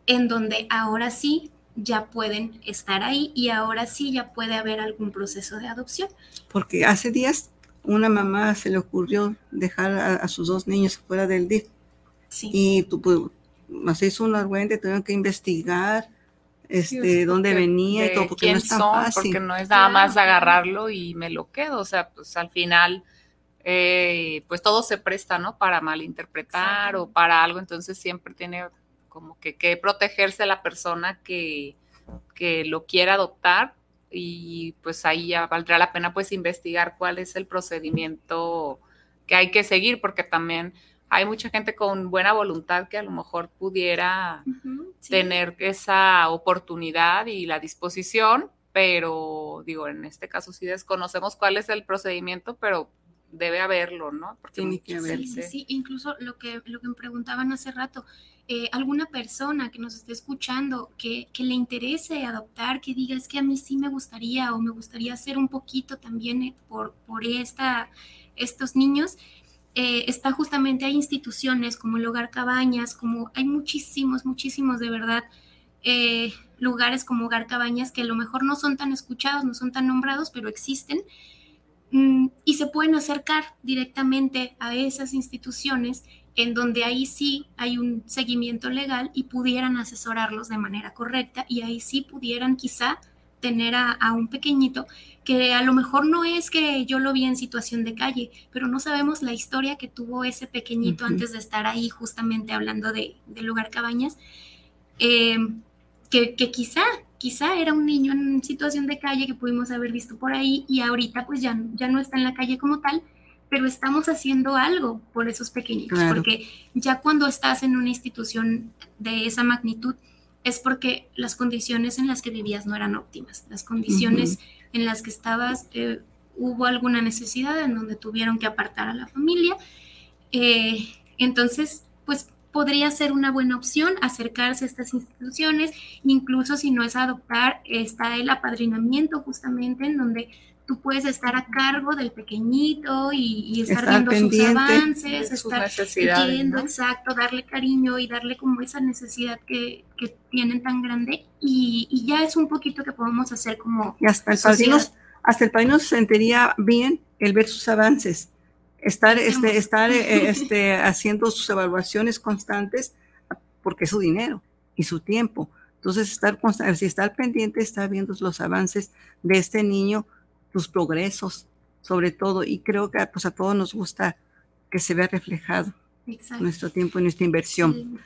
en donde ahora sí ya pueden estar ahí y ahora sí ya puede haber algún proceso de adopción. Porque hace días una mamá se le ocurrió dejar a, sus dos niños fuera del DIF. Y tú, pues, se hizo un argüente, tuvieron que investigar este, dónde venía y todo, porque no es tan fácil. Porque no es nada más agarrarlo y me lo quedo. O sea, pues al final, eh, pues todo se presta, ¿no? Para malinterpretar o para algo. Entonces siempre tiene como que, que protegerse la persona que, que lo quiera adoptar y pues ahí ya valdrá la pena pues investigar cuál es el procedimiento que hay que seguir, porque también hay mucha gente con buena voluntad que a lo mejor pudiera tener esa oportunidad y la disposición, pero digo, en este caso sí desconocemos cuál es el procedimiento, pero debe haberlo, ¿no? Porque Tiene que haber. Sí, sí, incluso lo que, lo que me preguntaban hace rato, eh, alguna persona que nos esté escuchando, que, que, le interese adoptar, que diga, es que a mí sí me gustaría o me gustaría hacer un poquito también eh, por, por esta, estos niños, eh, está justamente, hay instituciones como el Hogar Cabañas, como hay muchísimos, muchísimos de verdad. lugares como Hogar Cabañas que a lo mejor no son tan escuchados, no son tan nombrados, pero existen Mm, y se pueden acercar directamente a esas instituciones en donde ahí sí hay un seguimiento legal y pudieran asesorarlos de manera correcta y ahí sí pudieran quizá tener a, un pequeñito que a lo mejor no es que yo lo vi en situación de calle, pero no sabemos la historia que tuvo ese pequeñito antes de estar ahí justamente hablando de, del lugar cabañas, eh, que, que quizá quizá era un niño en situación de calle que pudimos haber visto por ahí y ahorita pues ya, ya no está en la calle como tal, pero estamos haciendo algo por esos pequeñitos, porque ya cuando estás en una institución de esa magnitud es porque las condiciones en las que vivías no eran óptimas, las condiciones en las que estabas, eh, hubo alguna necesidad en donde tuvieron que apartar a la familia, eh, entonces pues podría ser una buena opción acercarse a estas instituciones, incluso si no es adoptar, está el apadrinamiento justamente en donde tú puedes estar a cargo del pequeñito y, estar, viendo sus avances, estar viendo, exacto, darle cariño y darle como esa necesidad que, tienen tan grande. Y, ya es un poquito que podemos hacer como... Y hasta el padrino, hasta el padrino se sentiría bien el ver sus avances estar, este, estar eh, este, haciendo sus evaluaciones constantes porque es su dinero y su tiempo. Entonces, estar, si estar pendiente, estar viendo los avances de este niño, sus progresos, sobre todo, y creo que pues, a todos nos gusta que se vea reflejado nuestro tiempo y nuestra inversión.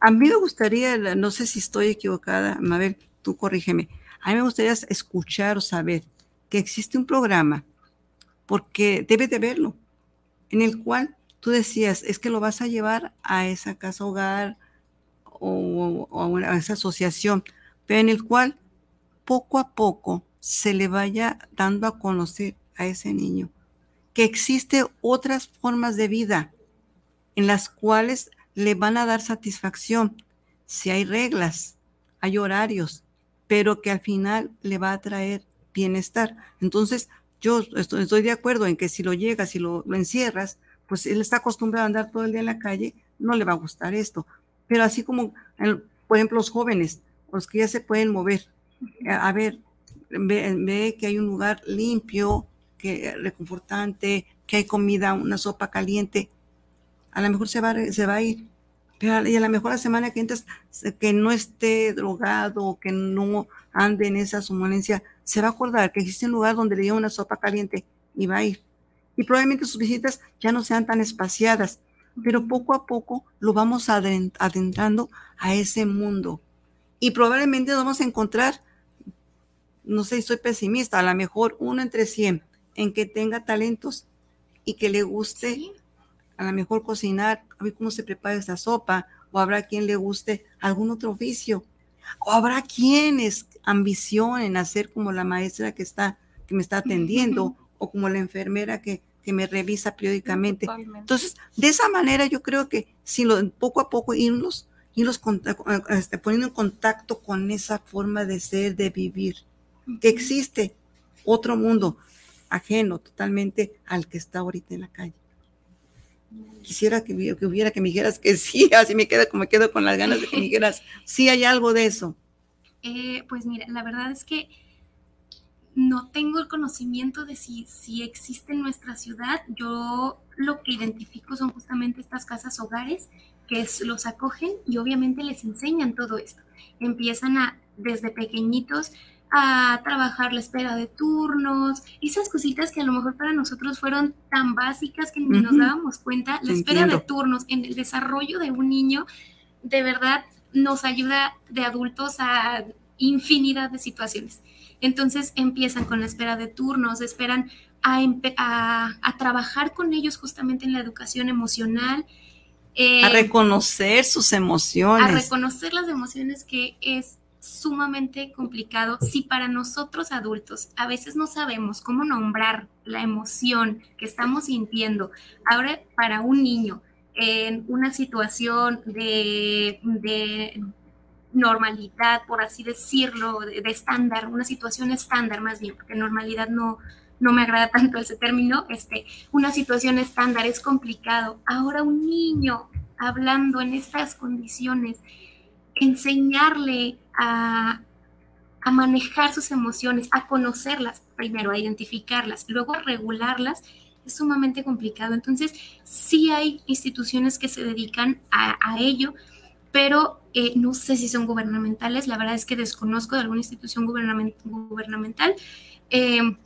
A mí me gustaría, no sé si estoy equivocada, Mabel, tú corrígeme, a mí me gustaría escuchar o saber que existe un programa, porque debe de verlo, en el cual tú decías, es que lo vas a llevar a esa casa hogar o, a esa asociación, pero en el cual poco a poco se le vaya dando a conocer a ese niño que existe otras formas de vida en las cuales le van a dar satisfacción. Si hay reglas, hay horarios, pero que al final le va a traer bienestar. Entonces, yo estoy, de acuerdo en que si lo llegas y lo, encierras, pues él está acostumbrado a andar todo el día en la calle, no le va a gustar esto. Pero así como, por ejemplo, los jóvenes, los que ya se pueden mover, a, ver, ve, que hay un lugar limpio, que reconfortante, que hay comida, una sopa caliente, a lo mejor se va, se va a ir. Pero y a lo mejor la semana que entras, que no esté drogado, que no ande en esa somnolencia, se va a acordar que existe un lugar donde le dio una sopa caliente y va a ir. Y probablemente sus visitas ya no sean tan espaciadas, pero poco a poco lo vamos adentrando a ese mundo. Y probablemente nos vamos a encontrar, no sé si soy pesimista, a lo mejor uno entre cien, en que tenga talentos y que le guste a lo mejor cocinar, a ver cómo se prepara esa sopa, o habrá quien le guste algún otro oficio o habrá quienes ambicionen hacer como la maestra que está, que me está atendiendo, o como la enfermera que, que me revisa periódicamente. Entonces, de esa manera yo creo que si lo, poco a poco irnos, irnos este, poniendo en contacto con esa forma de ser, de vivir, que existe otro mundo ajeno totalmente al que está ahorita en la calle. Quisiera que, hubiera que me dijeras que sí, así me quedo como me quedo con las ganas de que me dijeras, sí hay algo de eso. Eh, pues mira, la verdad es que no tengo el conocimiento de si, si existe en nuestra ciudad. Yo lo que identifico son justamente estas casas hogares que los acogen y obviamente les enseñan todo esto. Empiezan a, desde pequeñitos, a trabajar la espera de turnos, esas cositas que a lo mejor para nosotros fueron tan básicas que ni nos dábamos cuenta, la espera de turnos en el desarrollo de un niño de verdad nos ayuda de adultos a infinidad de situaciones. Entonces empiezan con la espera de turnos, esperan a, a, trabajar con ellos justamente en la educación emocional. a eh, reconocer sus emociones. A reconocer las emociones que es sumamente complicado si para nosotros adultos a veces no sabemos cómo nombrar la emoción que estamos sintiendo. Ahora, para un niño en una situación de, normalidad, por así decirlo, de, estándar, una situación estándar más bien, porque normalidad no, no me agrada tanto ese término, este, una situación estándar es complicado. Ahora un niño hablando en estas condiciones, enseñarle a, manejar sus emociones, a conocerlas, primero a identificarlas, luego a regularlas, es sumamente complicado. Entonces, sí hay instituciones que se dedican a, ello, pero eh, no sé si son gubernamentales, la verdad es que desconozco de alguna institución gubernamental, eh,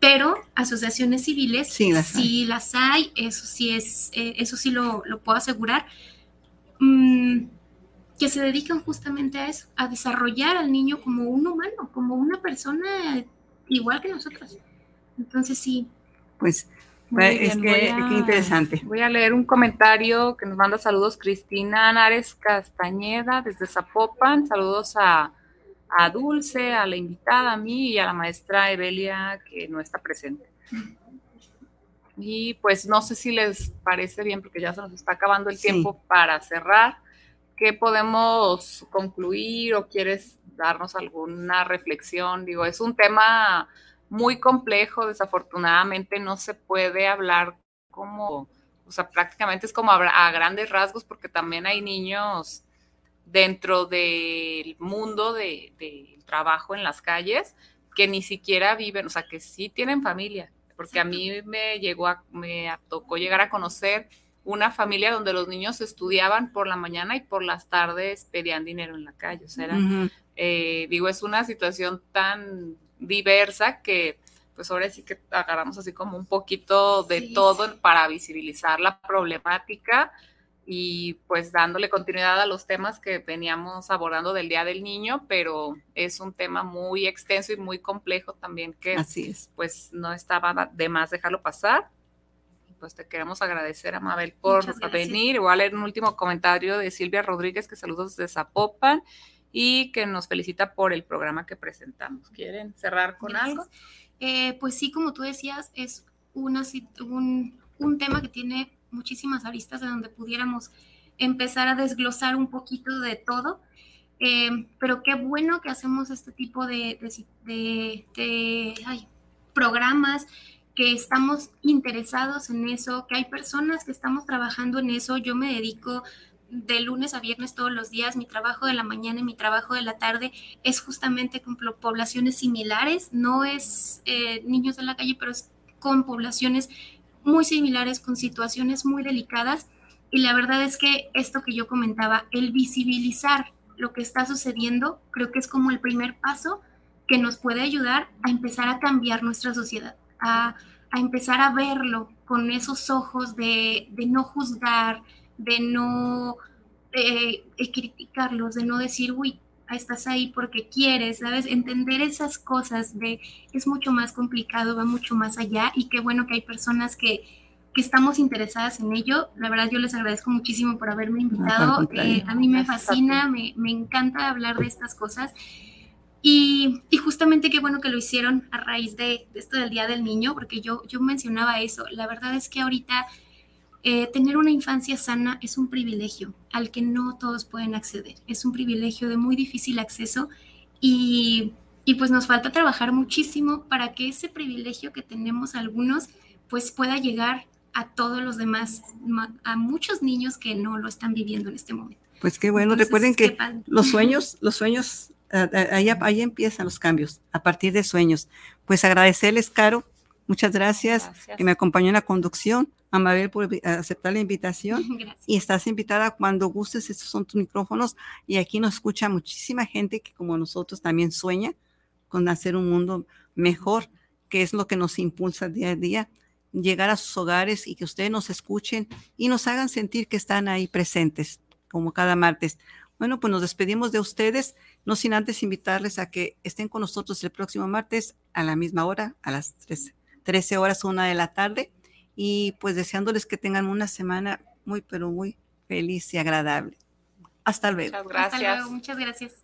pero asociaciones civiles sí las hay, eso sí es, eh, eso sí lo, puedo asegurar. Mm, que se dedican justamente a eso, a desarrollar al niño como un humano, como una persona igual que nosotros. Entonces sí. Pues, es que, interesante. Voy a leer un comentario que nos manda saludos Cristina Anares Castañeda desde Zapopan. Saludos a, a Dulce, a la invitada, a mí y a la maestra Evelia que no está presente. Y pues no sé si les parece bien porque ya se nos está acabando el tiempo para cerrar. ¿Qué podemos concluir o quieres darnos alguna reflexión? Digo, es un tema muy complejo, desafortunadamente no se puede hablar como, o sea, prácticamente es como a, grandes rasgos porque también hay niños dentro del mundo del de trabajo en las calles que ni siquiera viven, o sea, que sí tienen familia, porque a mí me llegó a, me tocó llegar a conocer una familia donde los niños estudiaban por la mañana y por las tardes pedían dinero en la calle. O sea, eh, digo, es una situación tan diversa que pues ahora sí que agarramos así como un poquito de todo para visibilizar la problemática y pues dándole continuidad a los temas que veníamos abordando del Día del Niño, pero es un tema muy extenso y muy complejo también que así es. pues no estaba de más dejarlo pasar pues te queremos agradecer, Amabel, por venir. Voy a leer un último comentario de Silvia Rodríguez, que saludos desde Zapopan y que nos felicita por el programa que presentamos. ¿Quieren cerrar con algo? Eh, pues sí, como tú decías, es una, un, un tema que tiene muchísimas aristas de donde pudiéramos empezar a desglosar un poquito de todo. Eh, pero qué bueno que hacemos este tipo de, de, de ay, programas que estamos interesados en eso, que hay personas que estamos trabajando en eso. Yo me dedico de lunes a viernes todos los días, mi trabajo de la mañana y mi trabajo de la tarde es justamente con poblaciones similares, no es eh, niños de la calle, pero es con poblaciones muy similares, con situaciones muy delicadas. Y la verdad es que esto que yo comentaba, el visibilizar lo que está sucediendo, creo que es como el primer paso que nos puede ayudar a empezar a cambiar nuestra sociedad a, empezar a verlo con esos ojos de, no juzgar, de no criticarlos, de no decir, uy, estás ahí porque quieres, ¿sabes? Entender esas cosas de es mucho más complicado, va mucho más allá y qué bueno que hay personas que, que estamos interesadas en ello. La verdad yo les agradezco muchísimo por haberme invitado. Eh, a mí me fascina, me, me encanta hablar de estas cosas y, justamente qué bueno que lo hicieron a raíz de, esto del Día del Niño, porque yo, yo mencionaba eso. La verdad es que ahorita eh, tener una infancia sana es un privilegio al que no todos pueden acceder. Es un privilegio de muy difícil acceso y, y pues nos falta trabajar muchísimo para que ese privilegio que tenemos algunos pues pueda llegar a todos los demás, a muchos niños que no lo están viviendo en este momento. Pues qué bueno, recuerden que los sueños, los sueños ahí, ahí, empiezan los cambios, a partir de sueños. Pues agradecerles, Caro, muchas gracias, que me acompañó en la conducción. Amabel, por aceptar la invitación. Y estás invitada cuando gustes, estos son tus micrófonos. Y aquí nos escucha muchísima gente que, como nosotros, también sueña con hacer un mundo mejor, que es lo que nos impulsa día a día. Llegar a sus hogares y que ustedes nos escuchen y nos hagan sentir que están ahí presentes, como cada martes. Bueno, pues nos despedimos de ustedes, no sin antes invitarles a que estén con nosotros el próximo martes a la misma hora, a las 13, 13 horas, una de la tarde, y pues deseándoles que tengan una semana muy, pero muy feliz y agradable. Hasta luego. Muchas gracias. Hasta luego, muchas gracias.